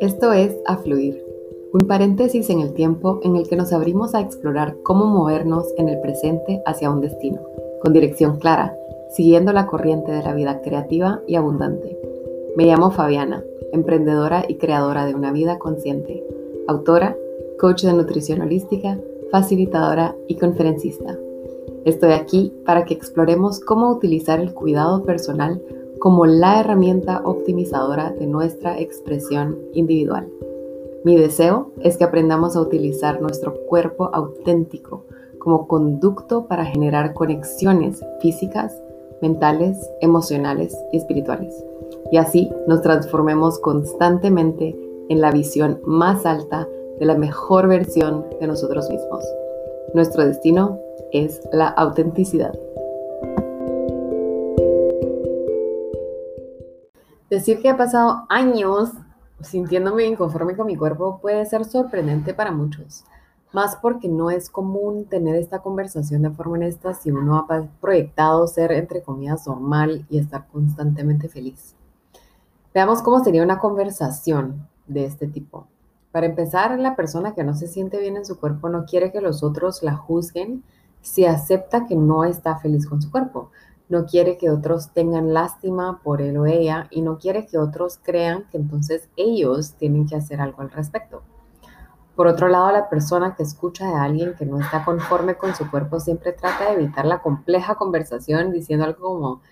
Esto es A Fluir, un paréntesis en el tiempo en el que nos abrimos a explorar cómo movernos en el presente hacia un destino, con dirección clara, siguiendo la corriente de la vida creativa y abundante. Me llamo Fabiana, emprendedora y creadora de una vida consciente, autora, coach de nutrición holística, facilitadora y conferencista. Estoy aquí para que exploremos cómo utilizar el cuidado personal como la herramienta optimizadora de nuestra expresión individual. Mi deseo es que aprendamos a utilizar nuestro cuerpo auténtico como conducto para generar conexiones físicas, mentales, emocionales y espirituales. Y así nos transformemos constantemente en la visión más alta de la mejor versión de nosotros mismos. Nuestro destino es la autenticidad. Decir que he pasado años sintiéndome inconforme con mi cuerpo puede ser sorprendente para muchos, más porque no es común tener esta conversación de forma honesta si uno ha proyectado ser, entre comillas, normal y estar constantemente feliz. Veamos cómo sería una conversación de este tipo. Para empezar, la persona que no se siente bien en su cuerpo no quiere que los otros la juzguen si acepta que no está feliz con su cuerpo no quiere que otros tengan lástima por él o ella y no quiere que otros crean que entonces ellos tienen que hacer algo al respecto. Por otro lado, la persona que escucha de alguien que no está conforme con su cuerpo siempre trata de evitar la compleja conversación diciendo algo como,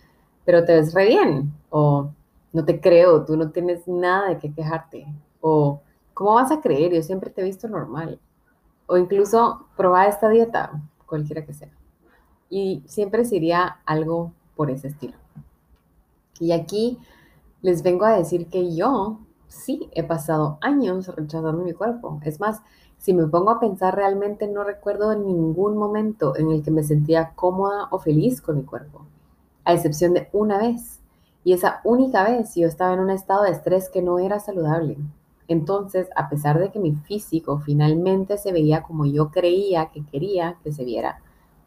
pero te ves re bien, o no te creo, tú no tienes nada de qué quejarte, o ¿cómo vas a creer? Yo siempre te he visto normal, o incluso probar esta dieta, cualquiera que sea y siempre sería algo por ese estilo. Y aquí les vengo a decir que yo sí he pasado años rechazando mi cuerpo. Es más, si me pongo a pensar realmente no recuerdo ningún momento en el que me sentía cómoda o feliz con mi cuerpo, a excepción de una vez. Y esa única vez yo estaba en un estado de estrés que no era saludable. Entonces, a pesar de que mi físico finalmente se veía como yo creía que quería que se viera,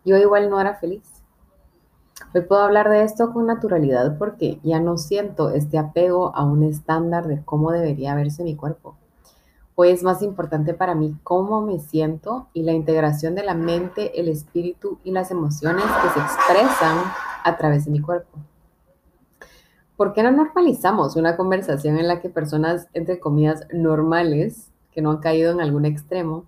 yo igual no era feliz. Hoy puedo hablar de esto con naturalidad porque ya no siento este apego a un estándar de cómo debería verse mi cuerpo. Hoy es más importante para mí cómo me siento y la integración de la mente, el espíritu y las emociones que se expresan a través de mi cuerpo. ¿Por qué no normalizamos una conversación en la que personas, entre comillas, normales, que no han caído en algún extremo,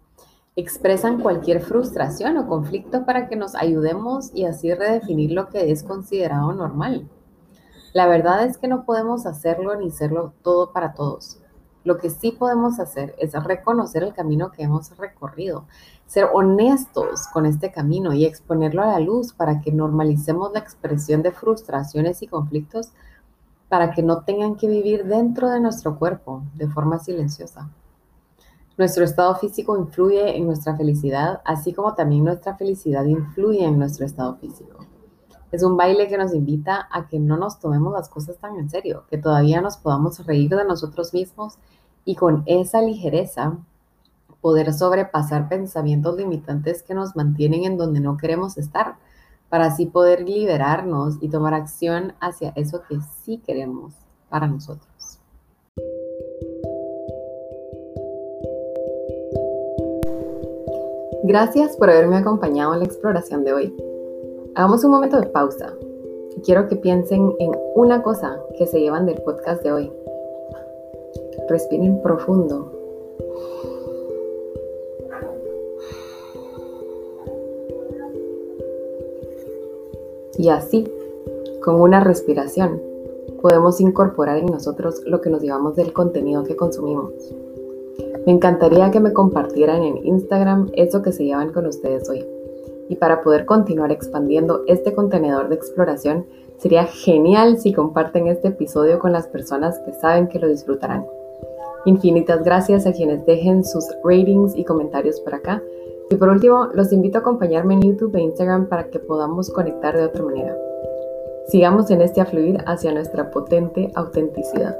expresan cualquier frustración o conflicto para que nos ayudemos y así redefinir lo que es considerado normal. La verdad es que no podemos hacerlo ni serlo todo para todos. Lo que sí podemos hacer es reconocer el camino que hemos recorrido, ser honestos con este camino y exponerlo a la luz para que normalicemos la expresión de frustraciones y conflictos para que no tengan que vivir dentro de nuestro cuerpo de forma silenciosa. Nuestro estado físico influye en nuestra felicidad, así como también nuestra felicidad influye en nuestro estado físico. Es un baile que nos invita a que no nos tomemos las cosas tan en serio, que todavía nos podamos reír de nosotros mismos y con esa ligereza poder sobrepasar pensamientos limitantes que nos mantienen en donde no queremos estar, para así poder liberarnos y tomar acción hacia eso que sí queremos para nosotros. Gracias por haberme acompañado en la exploración de hoy. Hagamos un momento de pausa. Quiero que piensen en una cosa que se llevan del podcast de hoy. Respiren profundo. Y así, con una respiración, podemos incorporar en nosotros lo que nos llevamos del contenido que consumimos. Me encantaría que me compartieran en Instagram eso que se llevan con ustedes hoy. Y para poder continuar expandiendo este contenedor de exploración, sería genial si comparten este episodio con las personas que saben que lo disfrutarán. Infinitas gracias a quienes dejen sus ratings y comentarios por acá. Y por último, los invito a acompañarme en YouTube e Instagram para que podamos conectar de otra manera. Sigamos en este afluir hacia nuestra potente autenticidad.